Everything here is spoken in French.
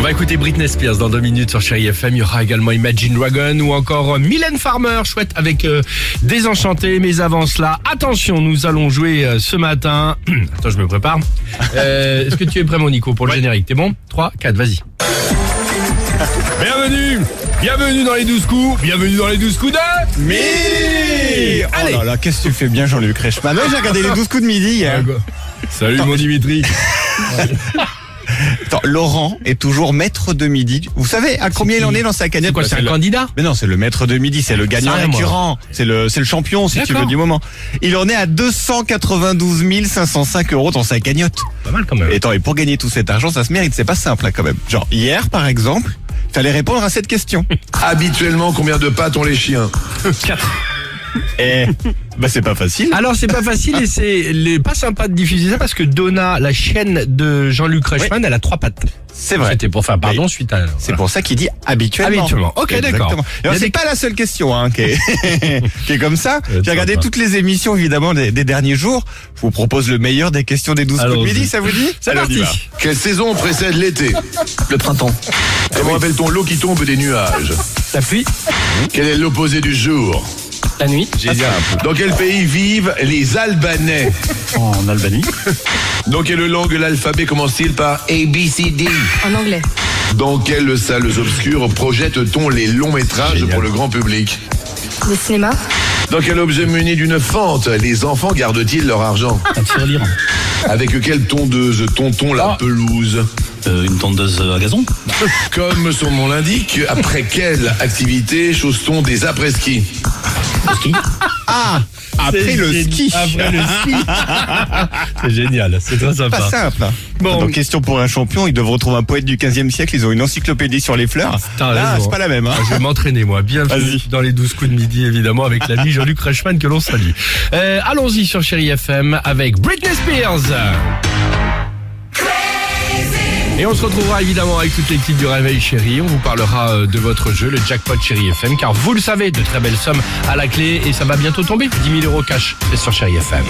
va écouter Britney Spears dans deux minutes sur Chérie FM. Il y aura également Imagine Dragon ou encore euh, Mylène Farmer, chouette avec euh, Désenchanté. Mais avant cela, attention, nous allons jouer euh, ce matin. Attends, je me prépare. Euh, Est-ce que tu es prêt, mon Nico, pour le générique? T'es bon? 3, 4, vas-y. Bienvenue Bienvenue dans les 12 coups Bienvenue dans les 12 coups de... Mais Allez. Oh là là, qu'est-ce que tu fais bien Jean-Luc Reichmann? J'ai regardé les 12 coups de midi hier. Salut mon Dimitri Attends, Laurent est toujours maître de midi. Vous savez à combien il en est dans sa cagnotte C'est quoi, Bah, c'est un le- candidat Mais non, c'est le maître de midi, c'est le gagnant rien, moi. récurrent. C'est le, c'est le champion, si tu D'accord. veux, du moment. Il en est à 292 505 euros dans sa cagnotte. Pas mal quand même. Et attends, et pour gagner tout cet argent, ça se mérite, c'est pas simple, là, quand même. Genre, hier, par exemple, fallait répondre à cette question. Habituellement, combien de pattes ont les chiens? Et, bah, c'est pas facile. Alors c'est pas facile et c'est les- pas sympa de diffuser ça parce que Donna, la chienne de Jean-Luc Reichmann, elle a trois pattes. C'est vrai. C'était pour faire pardon suite à. C'est pour ça qu'il dit habituellement. Habituellement. Ok, d'accord. Exactement. Et alors, y a C'est des- pas la seule question hein, qui, est, qui est comme ça. Euh, J'ai regardé sympa. toutes les émissions évidemment des, des derniers jours. Je vous propose le meilleur des questions des 12 coups de Allons-y. midi, ça vous dit C'est Allez, on y parti. va. Quelle saison précède l'été Le printemps. Comment appelle-t-on l'eau qui tombe des nuages La pluie. Quel est l'opposé du jour La nuit. Génial. Dans quel pays vivent les Albanais En Albanie. Dans quelle langue l'alphabet commence-t-il par A, B, C, D En anglais. Dans quelles salles obscures projette-t-on les longs métrages Génial. pour le grand public Le cinéma. Dans quel objet muni d'une fente les enfants gardent-ils leur argent. Avec quelle tondeuse tonton la pelouse Euh, une tondeuse à gazon. Comme son nom l'indique, après quelle activité chose-t-on des après-ski Ski. Ah Après le ski. Après le ski. c'est génial. C'est très sympa. Pas simple. hein. Bon. Donc question pour un champion, ils doivent retrouver un poète du 15e siècle, ils ont une encyclopédie sur les fleurs. T'as Là, raison. c'est pas la même. Hein. Ah, Je vais m'entraîner moi. Bienvenue dans les 12 coups de midi évidemment avec l'ami Jean-Luc Reichmann que l'on salue. Euh, Allons-y sur Chéri FM avec Britney Spears. Et on se retrouvera évidemment avec toute l'équipe du Réveil Chéri. On vous parlera euh, de votre jeu, le Jackpot Chéri FM, car vous le savez, de très belles sommes à la clé et ça va bientôt tomber. 10 000 euros cash, sur Chéri FM.